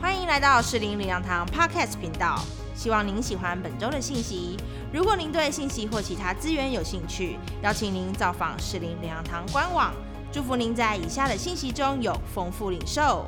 欢迎来到士林领养堂 Podcast 频道，希望您喜欢本周的信息。如果您对信息或其他资源有兴趣，邀请您造访士林领养堂官网。祝福您在以下的信息中有丰富领受。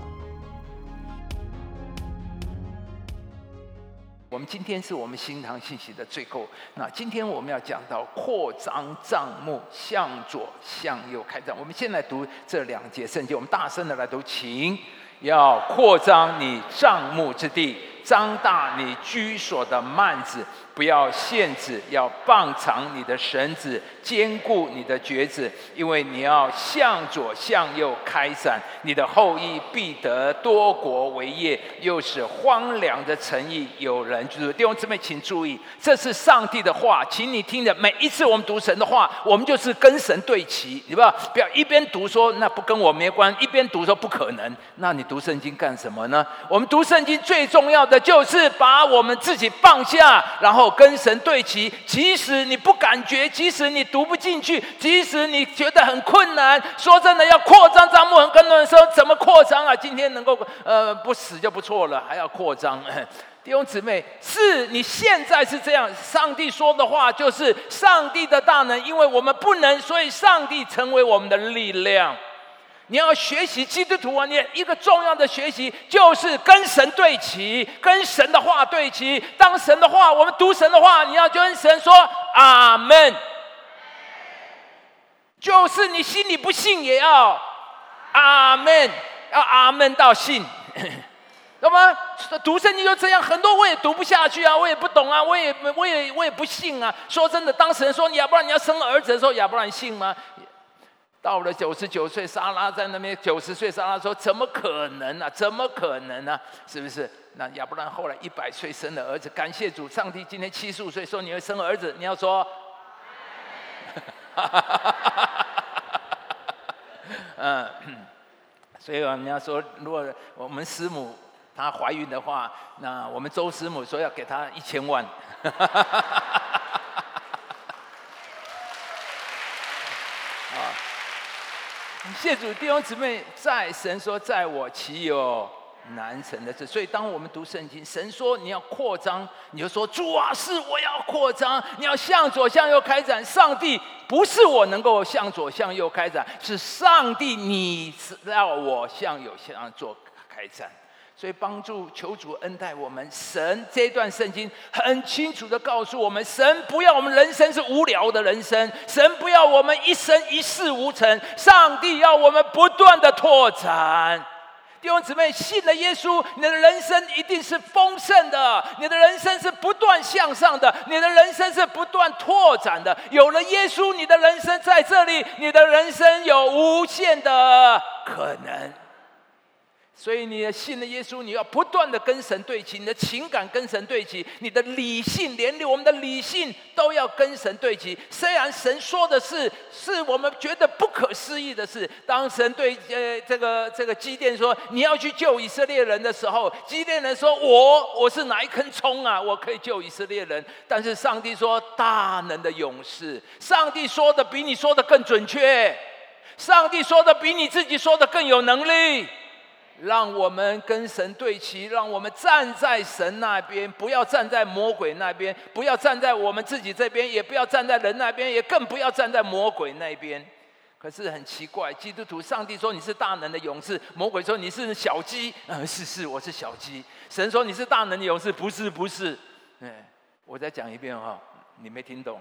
我们今天是我们新堂信息的最后。那今天我们要讲到扩张账目，向左向右开展。我们先来读这两节圣经，我们大声的来读，请。要扩张你帐幕之地，张大你居所的幔子，不要限制，要棒长你的绳子，坚固你的橛子，因为你要向左向右开展，你的后裔必得多国为业，又是荒凉的诚意有人居住。弟兄姊妹，请注意，这是上帝的话，请你听着。每一次我们读神的话，我们就是跟神对齐，你不要不要一边读说那不跟我没关，一边读说不可能，那你读圣经干什么呢？我们读圣经最重要的就是把我们自己放下，然后。跟神对齐，即使你不感觉，即使你读不进去，即使你觉得很困难。说真的，要扩张张幕，很多人说怎么扩张啊？今天能够呃不死就不错了，还要扩张。弟兄姊妹，是你现在是这样。上帝说的话就是上帝的大能，因为我们不能，所以上帝成为我们的力量。你要学习基督徒啊！你一个重要的学习就是跟神对齐，跟神的话对齐。当神的话，我们读神的话，你要跟神说阿门。就是你心里不信也要阿门，要阿门到信，那么？读圣经就这样，很多我也读不下去啊，我也不懂啊，我也我也我也不信啊。说真的，当神说亚伯拉你要生儿子的时候，亚伯拉信吗？到了九十九岁，莎拉在那边九十岁，莎拉说：“怎么可能呢？怎么可能呢？是不是？”那亚伯兰后来一百岁生了儿子，感谢主，上帝今天七十五岁说你会生儿子，你要说，嗯，所以我们要说，如果我们师母她怀孕的话，那我们周师母说要给她一千万。谢主弟兄姊妹，在神说，在我岂有难成的事？所以，当我们读圣经，神说你要扩张，你就说主啊，是我要扩张，你要向左向右开展。上帝不是我能够向左向右开展，是上帝你让我向右向左开展。所以帮助求主恩待我们，神这段圣经很清楚的告诉我们：神不要我们人生是无聊的人生，神不要我们一生一事无成，上帝要我们不断的拓展。弟兄姊妹，信了耶稣，你的人生一定是丰盛的，你的人生是不断向上的，你的人生是不断拓展的。有了耶稣，你的人生在这里，你的人生有无限的可能。所以，你的信了耶稣，你要不断的跟神对齐，你的情感跟神对齐，你的理性连我们的理性都要跟神对齐。虽然神说的是是我们觉得不可思议的事，当神对呃这个这个基甸说你要去救以色列人的时候，基甸人说我我是哪一根葱啊，我可以救以色列人？但是上帝说大能的勇士，上帝说的比你说的更准确，上帝说的比你自己说的更有能力。让我们跟神对齐，让我们站在神那边，不要站在魔鬼那边，不要站在我们自己这边，也不要站在人那边，也更不要站在魔鬼那边。可是很奇怪，基督徒，上帝说你是大能的勇士，魔鬼说你是小鸡。嗯，是是，我是小鸡。神说你是大能的勇士，不是不是。哎，我再讲一遍哈，你没听懂？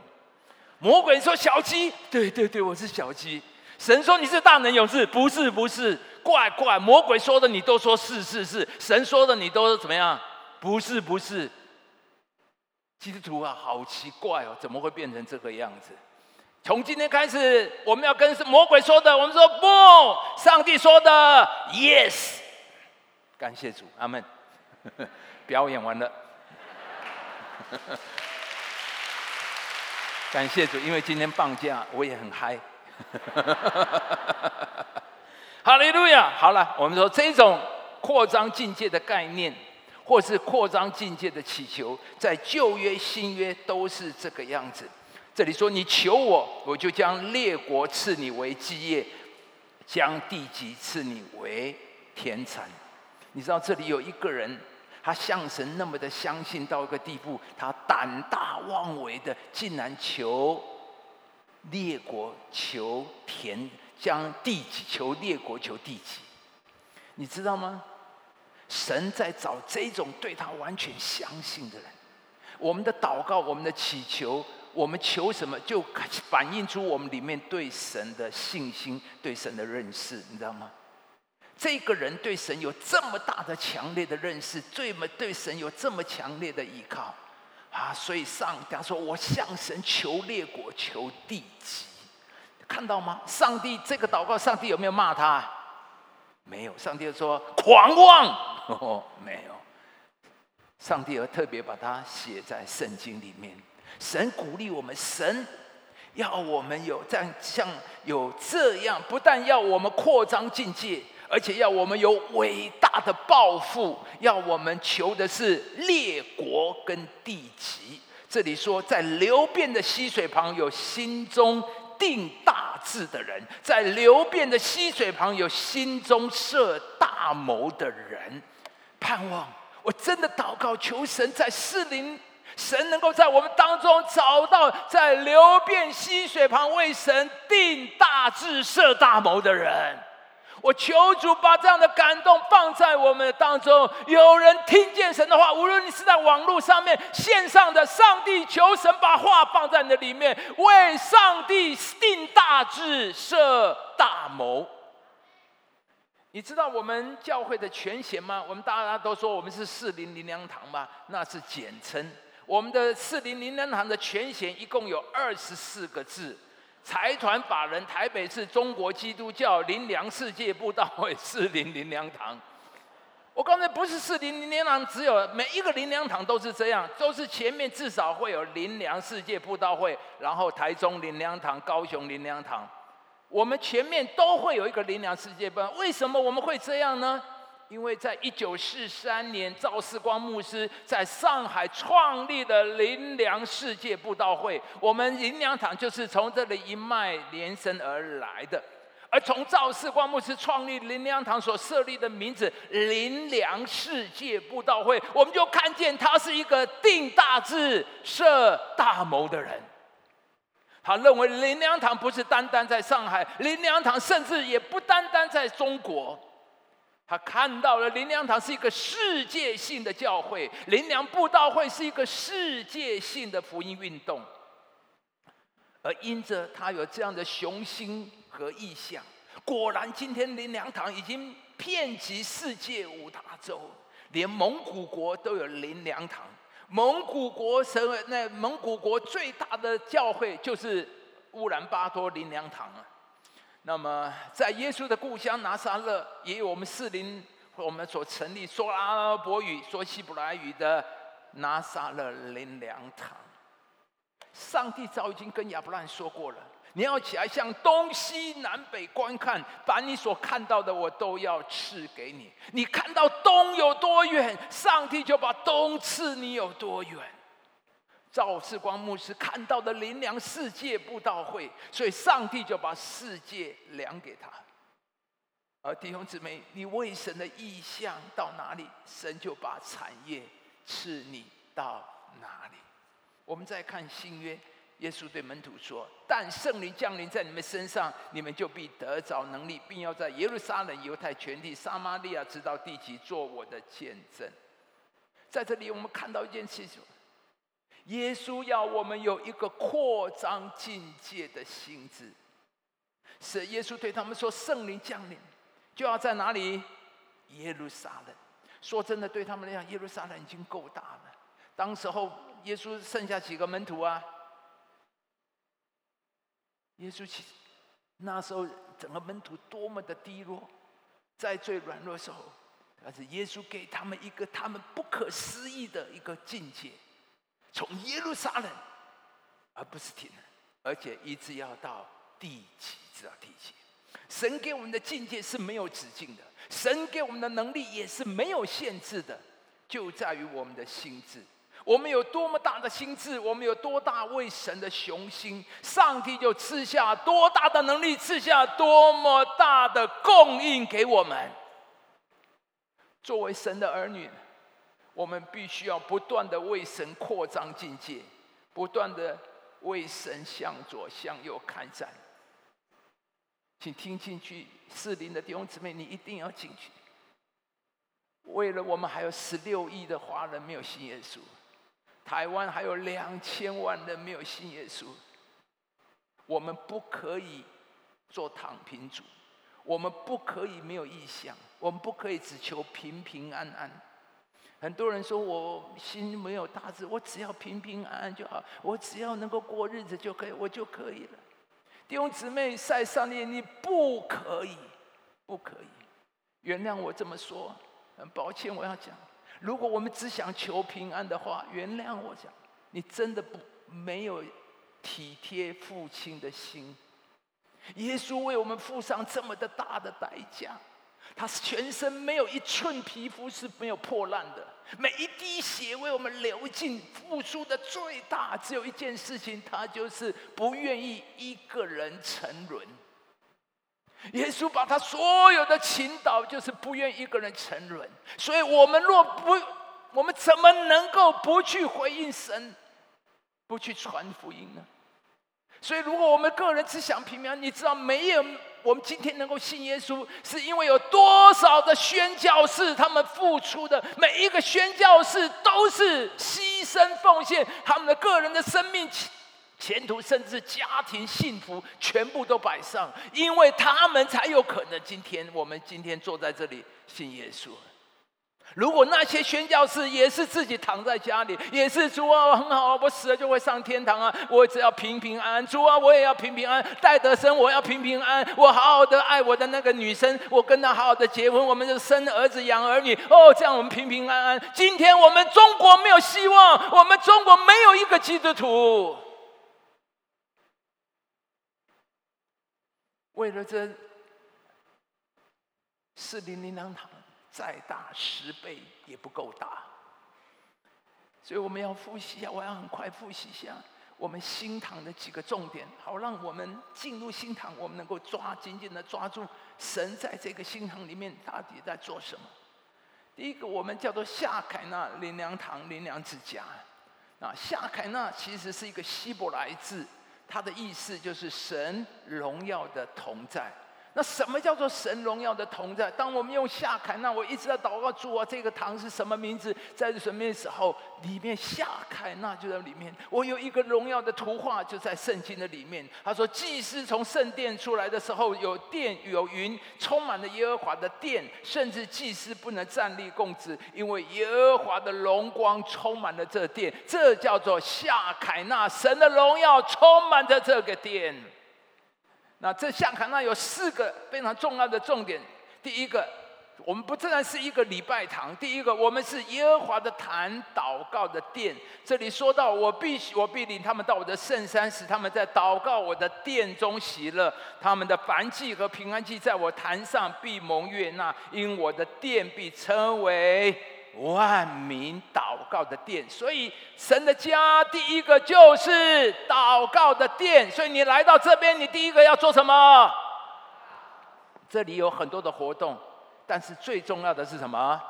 魔鬼说小鸡，对对对，我是小鸡。神说你是大能勇士，不是不是。怪怪，魔鬼说的你都说是是是，神说的你都怎么样？不是不是，基督徒啊，好奇怪哦，怎么会变成这个样子？从今天开始，我们要跟魔鬼说的，我们说不，上帝说的 yes，感谢主，阿门。表演完了，感谢主，因为今天放假，我也很嗨。哈利路亚！好了，我们说这种扩张境界的概念，或是扩张境界的祈求，在旧约、新约都是这个样子。这里说：“你求我，我就将列国赐你为基业，将地级赐你为田产。”你知道这里有一个人，他像神那么的相信到一个地步，他胆大妄为的，竟然求列国求田将地级，求列国求地级。你知道吗？神在找这种对他完全相信的人。我们的祷告，我们的祈求，我们求什么，就反映出我们里面对神的信心、对神的认识，你知道吗？这个人对神有这么大的、强烈的认识，对么对神有这么强烈的依靠啊！所以上他说：“我向神求列国，求地级。”看到吗？上帝这个祷告，上帝有没有骂他？没有。上帝说：“狂妄。”哦，没有。上帝而特别把它写在圣经里面。神鼓励我们，神要我们有这样像有这样，不但要我们扩张境界，而且要我们有伟大的抱负，要我们求的是列国跟地级。这里说，在流变的溪水旁有心中定大志的人，在流变的溪水旁有心中设大谋的人。盼望，我真的祷告，求神在四灵，神能够在我们当中找到在流变溪水旁为神定大志、设大谋的人。我求主把这样的感动放在我们当中。有人听见神的话，无论你是在网络上面线上的，上帝求神把话放在你的里面，为上帝定大志、设大谋。你知道我们教会的全衔吗？我们大家都说我们是四零零粮堂嘛，那是简称。我们的四零零粮堂的全衔一共有二十四个字：财团法人台北市中国基督教林粮世界布道会四零零粮堂。我刚才不是四零零粮堂，只有每一个林粮堂都是这样，都是前面至少会有林粮世界布道会，然后台中林粮堂、高雄林粮堂。我们前面都会有一个灵粮世界班，为什么我们会这样呢？因为在一九四三年，赵世光牧师在上海创立的灵粮世界布道会，我们灵粮堂就是从这里一脉连伸而来的。而从赵世光牧师创立灵粮堂所设立的名字“灵粮世界布道会”，我们就看见他是一个定大志、设大谋的人。他认为林良堂不是单单在上海，林良堂甚至也不单单在中国。他看到了林良堂是一个世界性的教会，林良布道会是一个世界性的福音运动。而因着他有这样的雄心和意向，果然今天林良堂已经遍及世界五大洲，连蒙古国都有林良堂。蒙古国成为那蒙古国最大的教会就是乌兰巴托林良堂啊。那么在耶稣的故乡拿撒勒，也有我们四邻我们所成立说阿拉伯语、说希伯来语的拿撒勒林良堂。上帝早已经跟亚伯兰说过了。你要起来向东西南北观看，把你所看到的，我都要赐给你。你看到东有多远，上帝就把东赐你有多远。赵世光牧师看到的灵粮世界布道会，所以上帝就把世界量给他。而弟兄姊妹，你为神的意向到哪里，神就把产业赐你到哪里。我们再看新约。耶稣对门徒说：“但圣灵降临在你们身上，你们就必得着能力，并要在耶路撒冷、犹太全地、撒玛利亚直到地极，做我的见证。”在这里，我们看到一件事情：耶稣要我们有一个扩张境界的心智。是耶稣对他们说：“圣灵降临，就要在哪里？耶路撒冷。”说真的，对他们来讲，耶路撒冷已经够大了。当时候，耶稣剩下几个门徒啊？耶稣其实那时候整个门徒多么的低落，在最软弱的时候，但是耶稣给他们一个他们不可思议的一个境界，从耶路撒冷，而不是停，而且一直要到地极，直到地极。神给我们的境界是没有止境的，神给我们的能力也是没有限制的，就在于我们的心智。我们有多么大的心智，我们有多大为神的雄心，上帝就赐下多大的能力，赐下多么大的供应给我们。作为神的儿女，我们必须要不断的为神扩张境界，不断的为神向左向右开战。请听进去，四邻的弟兄姊妹，你一定要进去。为了我们还有十六亿的华人没有信耶稣，台湾还有两千万人没有信耶稣，我们不可以做躺平族，我们不可以没有意向，我们不可以只求平平安安。很多人说我心没有大志，我只要平平安安就好，我只要能够过日子就可以，我就可以了。弟兄姊妹，在上面你不可以，不可以，原谅我这么说。很抱歉，我要讲，如果我们只想求平安的话，原谅我讲，你真的不没有体贴父亲的心。耶稣为我们付上这么的大的代价，他全身没有一寸皮肤是没有破烂的，每一滴血为我们流尽，付出的最大只有一件事情，他就是不愿意一个人沉沦。耶稣把他所有的倾倒，就是不愿意一个人沉沦。所以，我们若不，我们怎么能够不去回应神，不去传福音呢？所以，如果我们个人只想平安，你知道，没有我们今天能够信耶稣，是因为有多少的宣教士，他们付出的每一个宣教士都是牺牲奉献他们的个人的生命。前途甚至家庭幸福全部都摆上，因为他们才有可能今天我们今天坐在这里信耶稣。如果那些宣教士也是自己躺在家里，也是主啊我很好啊，我死了就会上天堂啊，我只要平平安安。主啊，我也要平平安安，戴德生我要平平安，我好好的爱我的那个女生，我跟她好好的结婚，我们就生儿子养儿女哦，这样我们平平安安。今天我们中国没有希望，我们中国没有一个基督徒。为了这四零零两堂，再大十倍也不够大，所以我们要复习一下。我要很快复习一下我们新堂的几个重点，好让我们进入新堂，我们能够抓紧紧的抓住神在这个新堂里面到底在做什么。第一个，我们叫做夏凯纳灵粮堂灵粮之家。啊，夏凯纳其实是一个希伯来字。它的意思就是神荣耀的同在。那什么叫做神荣耀的同在？当我们用夏凯纳，我一直在祷告主啊，这个堂是什么名字？在什么时候？里面夏凯纳就在里面。我有一个荣耀的图画，就在圣经的里面。他说，祭司从圣殿出来的时候，有电有云，充满了耶和华的殿，甚至祭司不能站立供职，因为耶和华的荣光充满了这殿。这叫做夏凯纳，神的荣耀充满着这个殿。那这夏卡那有四个非常重要的重点。第一个，我们不自然是一个礼拜堂。第一个，我们是耶和华的坛，祷告的殿。这里说到，我必须我必领他们到我的圣山，使他们在祷告我的殿中喜乐。他们的燔祭和平安祭在我坛上必蒙悦纳，因我的殿必称为。万民祷告的殿，所以神的家第一个就是祷告的殿。所以你来到这边，你第一个要做什么？这里有很多的活动，但是最重要的是什么？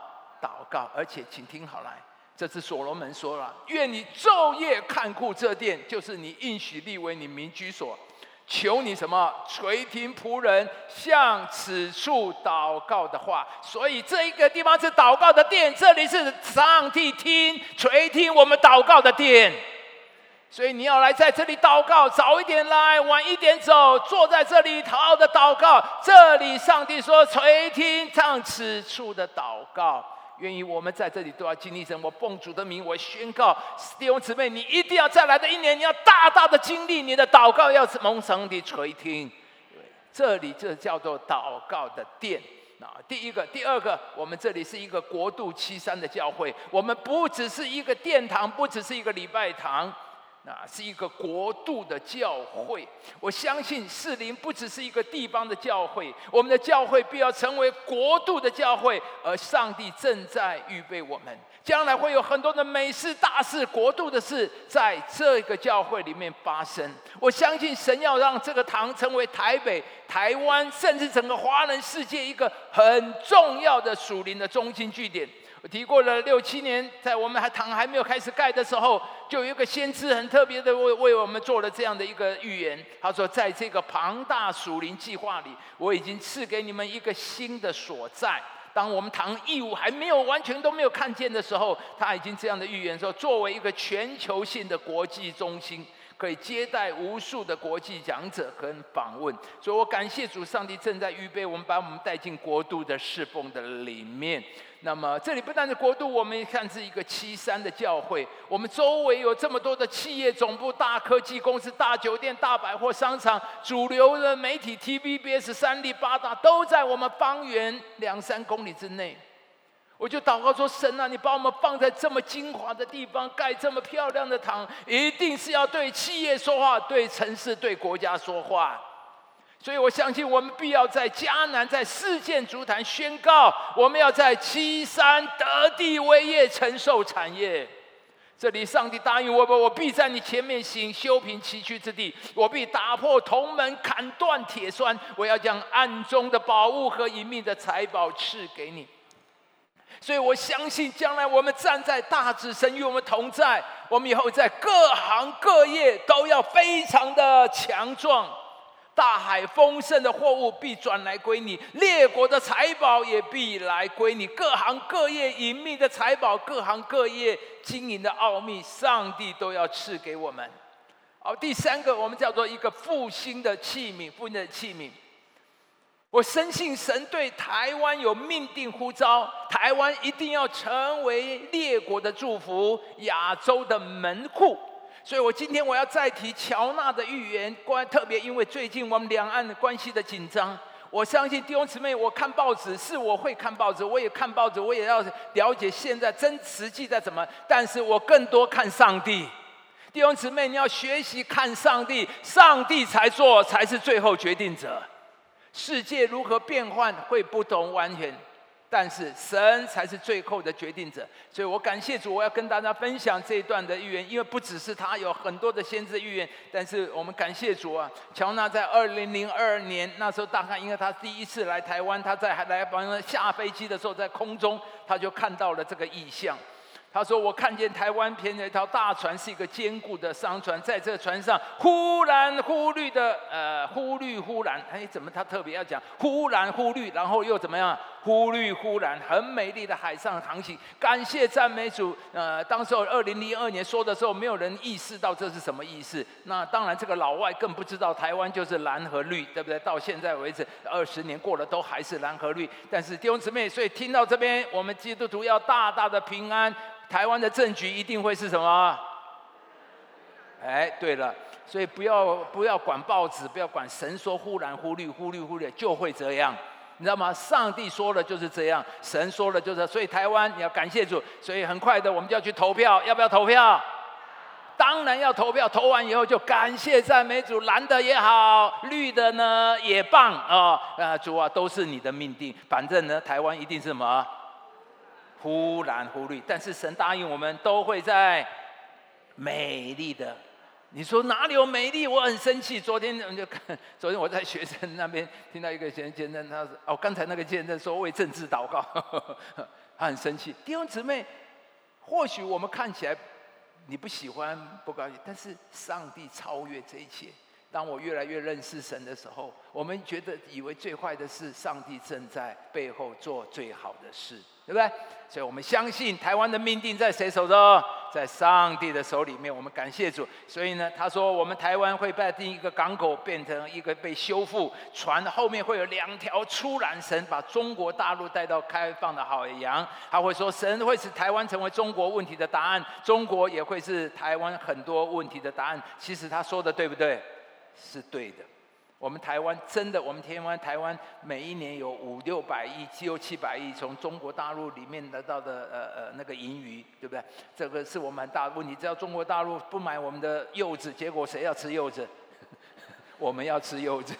祷告。而且，请听好来，这次所罗门说了：“愿你昼夜看顾这殿，就是你应许立为你民居所。”求你什么垂听仆人向此处祷告的话，所以这一个地方是祷告的殿，这里是上帝听垂听我们祷告的殿。所以你要来在这里祷告，早一点来，晚一点走，坐在这里好好的祷告。这里上帝说垂听向此处的祷告。愿意我们在这里都要经历神。我奉主的名，我宣告弟兄姊妹，你一定要再来的一年，你要大大的经历你的祷告，要蒙上帝垂听。这里这叫做祷告的殿。啊，第一个，第二个，我们这里是一个国度七三的教会，我们不只是一个殿堂，不只是一个礼拜堂。那是一个国度的教会，我相信士林不只是一个地方的教会，我们的教会必要成为国度的教会，而上帝正在预备我们，将来会有很多的美事大事、国度的事在这个教会里面发生。我相信神要让这个堂成为台北。台湾，甚至整个华人世界一个很重要的属灵的中心据点。我提过了六七年，在我们还堂还没有开始盖的时候，就有一个先知很特别的为为我们做了这样的一个预言。他说，在这个庞大属灵计划里，我已经赐给你们一个新的所在。当我们堂义务还没有完全都没有看见的时候，他已经这样的预言说，作为一个全球性的国际中心。可以接待无数的国际讲者跟访问，所以我感谢主上帝正在预备我们，把我们带进国度的侍奉的里面。那么这里不但是国度，我们也看是一个七三的教会，我们周围有这么多的企业总部、大科技公司、大酒店、大百货商场、主流的媒体 TVBS、三立八大都在我们方圆两三公里之内。我就祷告说：“神啊，你把我们放在这么精华的地方，盖这么漂亮的堂，一定是要对企业说话，对城市、对国家说话。所以我相信，我们必要在迦南，在世界足坛宣告，我们要在七山得地为业，承受产业。这里，上帝答应我我必在你前面行，修平崎岖之地。我必打破铜门，砍断铁栓。我要将暗中的宝物和隐秘的财宝赐给你。”所以我相信，将来我们站在大智神与我们同在，我们以后在各行各业都要非常的强壮。大海丰盛的货物必转来归你，列国的财宝也必来归你。各行各业隐秘的财宝，各行各业经营的奥秘，上帝都要赐给我们。好，第三个，我们叫做一个复兴的器皿，复兴的器皿。我深信神对台湾有命定呼召，台湾一定要成为列国的祝福，亚洲的门户。所以我今天我要再提乔纳的预言，关特别因为最近我们两岸的关系的紧张，我相信弟兄姊妹，我看报纸是我会看报纸，我也看报纸，我也要了解现在真实际在怎么，但是我更多看上帝。弟兄姊妹，你要学习看上帝，上帝才做才是最后决定者。世界如何变换会不同完全，但是神才是最后的决定者。所以我感谢主，我要跟大家分享这一段的预言，因为不只是他有很多的先知预言，但是我们感谢主啊，乔纳在二零零二年那时候，大概因为他第一次来台湾，他在来帮下飞机的时候，在空中他就看到了这个意象。他说：“我看见台湾偏的一条大船，是一个坚固的商船，在这船上忽蓝忽绿的，呃，忽绿忽蓝。哎，怎么他特别要讲忽蓝忽绿，然后又怎么样？”忽绿忽蓝，很美丽的海上航行。感谢赞美主。呃，当时候二零零二年说的时候，没有人意识到这是什么意思。那当然，这个老外更不知道台湾就是蓝和绿，对不对？到现在为止，二十年过了，都还是蓝和绿。但是弟兄姊妹，所以听到这边，我们基督徒要大大的平安。台湾的政局一定会是什么？哎，对了，所以不要不要管报纸，不要管神说忽蓝忽绿忽绿忽绿，就会这样。你知道吗？上帝说的就是这样，神说的就是，所以台湾你要感谢主，所以很快的我们就要去投票，要不要投票？当然要投票，投完以后就感谢赞美主，蓝的也好，绿的呢也棒啊！啊，主啊，都是你的命定，反正呢，台湾一定是什么？忽蓝忽绿，但是神答应我们都会在美丽的。你说哪里有美丽？我很生气。昨天我就，昨天我在学生那边听到一个先先生，他说：“哦，刚才那个先生说为政治祷告，他很生气。”弟兄姊妹，或许我们看起来你不喜欢、不高兴，但是上帝超越这一切。当我越来越认识神的时候，我们觉得以为最坏的事，上帝正在背后做最好的事。对不对？所以我们相信台湾的命定在谁手中？在上帝的手里面。我们感谢主。所以呢，他说我们台湾会被第一个港口变成一个被修复，船后面会有两条出蓝绳，把中国大陆带到开放的海洋。他会说，神会使台湾成为中国问题的答案，中国也会是台湾很多问题的答案。其实他说的对不对？是对的。我们台湾真的，我们台湾台湾每一年有五六百亿、六七百亿从中国大陆里面得到的呃呃那个盈余，对不对？这个是我们大的问题。只要中国大陆不买我们的柚子，结果谁要吃柚子？我们要吃柚子，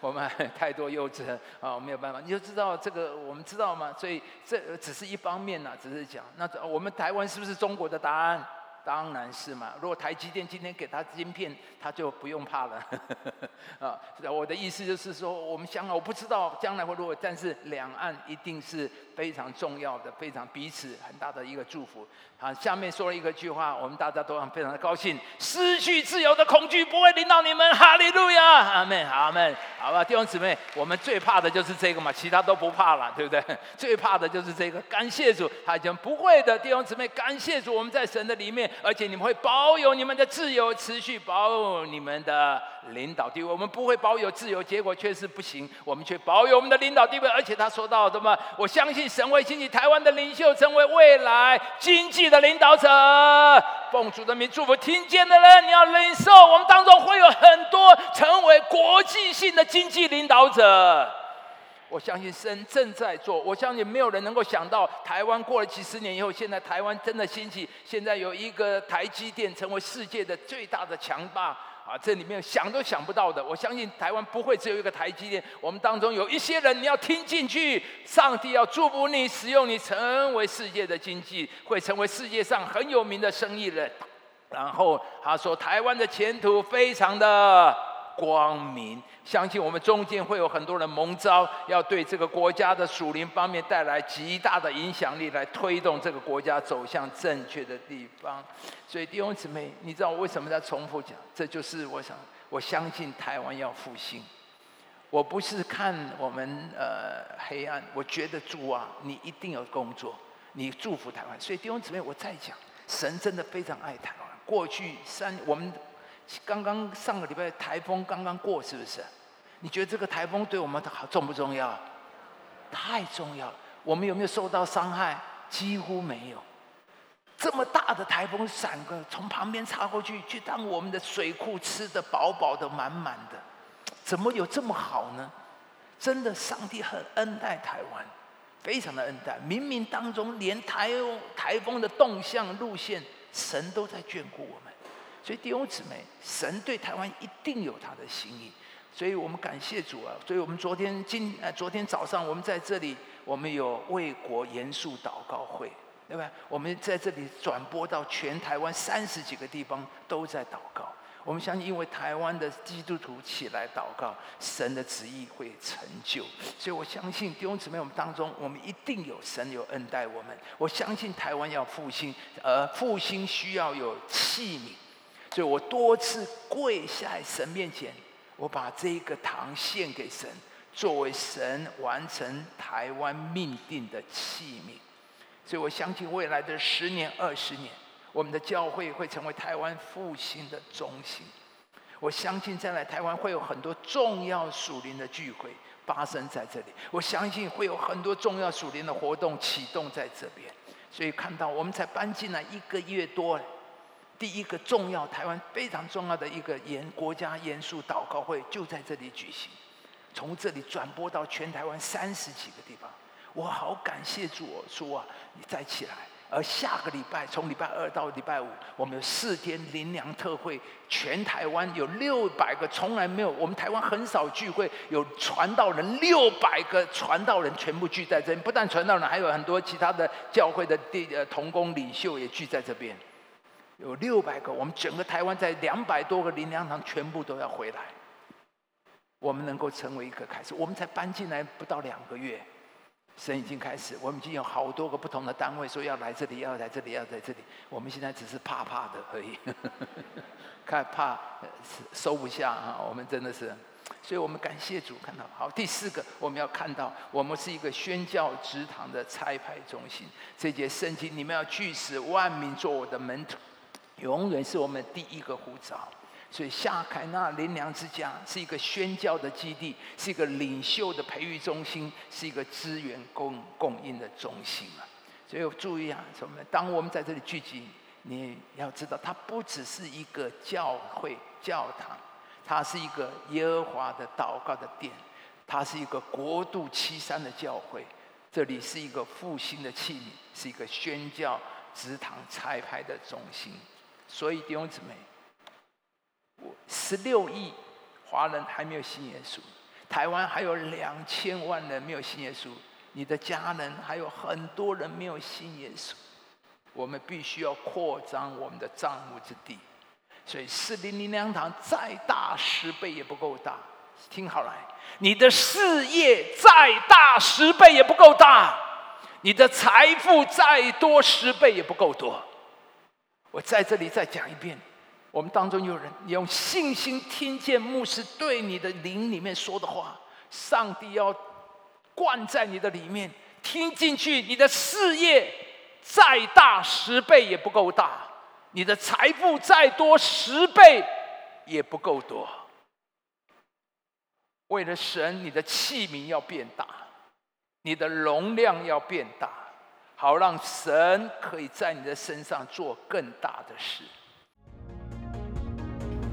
我们太多柚子啊，没有办法。你就知道这个，我们知道吗？所以这只是一方面呐，只是讲那我们台湾是不是中国的答案？当然是嘛。如果台积电今天给他晶片，他就不用怕了。啊，我的意思就是说，我们香港我不知道将来会如何，但是两岸一定是非常重要的，非常彼此很大的一个祝福。好，下面说了一个句话，我们大家都很非常的高兴：失去自由的恐惧不会领导你们。哈利路亚，阿门，阿门。好吧，弟兄姊妹，我们最怕的就是这个嘛，其他都不怕了，对不对？最怕的就是这个。感谢主，他讲不会的，弟兄姊妹，感谢主，我们在神的里面，而且你们会保有你们的自由，持续保有你们的领导地位。我们不会保有自由，结果却是不行，我们却保有我们的领导地位。而且他说到什么？我相信神会兴起台湾的领袖，成为未来经济的领导者。奉主的名祝福听见的人，你要领受，我们当中会有很多成为国际性的经济领导者。我相信神正在做，我相信没有人能够想到，台湾过了几十年以后，现在台湾真的兴起，现在有一个台积电成为世界的最大的强大。啊，这里面想都想不到的。我相信台湾不会只有一个台积电，我们当中有一些人，你要听进去，上帝要祝福你，使用你成为世界的经济，会成为世界上很有名的生意人。然后他说，台湾的前途非常的光明。相信我们中间会有很多人蒙召，要对这个国家的属灵方面带来极大的影响力，来推动这个国家走向正确的地方。所以弟兄姊妹，你知道我为什么在重复讲？这就是我想，我相信台湾要复兴。我不是看我们呃黑暗，我觉得主啊，你一定有工作，你祝福台湾。所以弟兄姊妹，我再讲，神真的非常爱台湾。过去三，我们刚刚上个礼拜台风刚刚过，是不是？你觉得这个台风对我们好重不重要？太重要了。我们有没有受到伤害？几乎没有。这么大的台风闪个从旁边插过去，去当我们的水库吃的饱饱的、满满的，怎么有这么好呢？真的，上帝很恩待台湾，非常的恩待。冥冥当中，连台台风的动向路线，神都在眷顾我们。所以弟兄姊妹，神对台湾一定有他的心意。所以我们感谢主啊！所以我们昨天今呃昨天早上我们在这里，我们有为国严肃祷告会，对吧？我们在这里转播到全台湾三十几个地方都在祷告。我们相信，因为台湾的基督徒起来祷告，神的旨意会成就。所以我相信弟兄姊妹，我们当中我们一定有神有恩待我们。我相信台湾要复兴，而复兴需要有器皿。所以我多次跪下在神面前。我把这一个糖献给神，作为神完成台湾命定的器皿。所以我相信未来的十年、二十年，我们的教会会成为台湾复兴的中心。我相信将来台湾会有很多重要属灵的聚会发生在这里。我相信会有很多重要属灵的活动启动在这边。所以看到我们才搬进来一个月多。第一个重要，台湾非常重要的一个严国家严肃祷告会就在这里举行，从这里转播到全台湾三十几个地方，我好感谢主说啊，你再起来。而下个礼拜，从礼拜二到礼拜五，我们有四天灵粮特会，全台湾有六百个，从来没有，我们台湾很少聚会，有传道人六百个传道人全部聚在这，不但传道人，还有很多其他的教会的地呃同工领袖也聚在这边。有六百个，我们整个台湾在两百多个林粮堂全部都要回来。我们能够成为一个开始，我们才搬进来不到两个月，神已经开始，我们已经有好多个不同的单位说要来这里，要来这里，要在这里。我们现在只是怕怕的而已，看怕收不下啊！我们真的是，所以我们感谢主，看到好。第四个，我们要看到，我们是一个宣教职堂的差派中心。这节圣经，你们要去使万民做我的门徒。永远是我们第一个护照，所以夏凯纳林良之家是一个宣教的基地，是一个领袖的培育中心，是一个资源供供应的中心啊！所以注意啊，什么？当我们在这里聚集，你要知道，它不只是一个教会教堂，它是一个耶和华的祷告的殿，它是一个国度七山的教会，这里是一个复兴的器皿，是一个宣教职堂拆派的中心。所以弟兄姊妹，我十六亿华人还没有信耶稣，台湾还有两千万人没有信耶稣，你的家人还有很多人没有信耶稣，我们必须要扩张我们的账目之地。所以四零零粮堂再大十倍也不够大。听好了，你的事业再大十倍也不够大，你的财富再多十倍也不够多。我在这里再讲一遍。我们当中有人你用信心听见牧师对你的灵里面说的话，上帝要灌在你的里面，听进去。你的事业再大十倍也不够大，你的财富再多十倍也不够多。为了神，你的器皿要变大，你的容量要变大，好让神可以在你的身上做更大的事。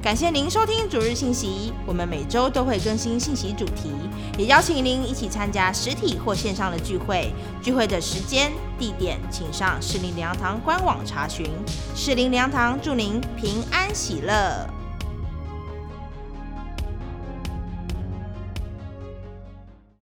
感谢您收听主日信息，我们每周都会更新信息主题，也邀请您一起参加实体或线上的聚会。聚会的时间、地点，请上士林良堂官网查询。士林良堂祝您平安喜乐。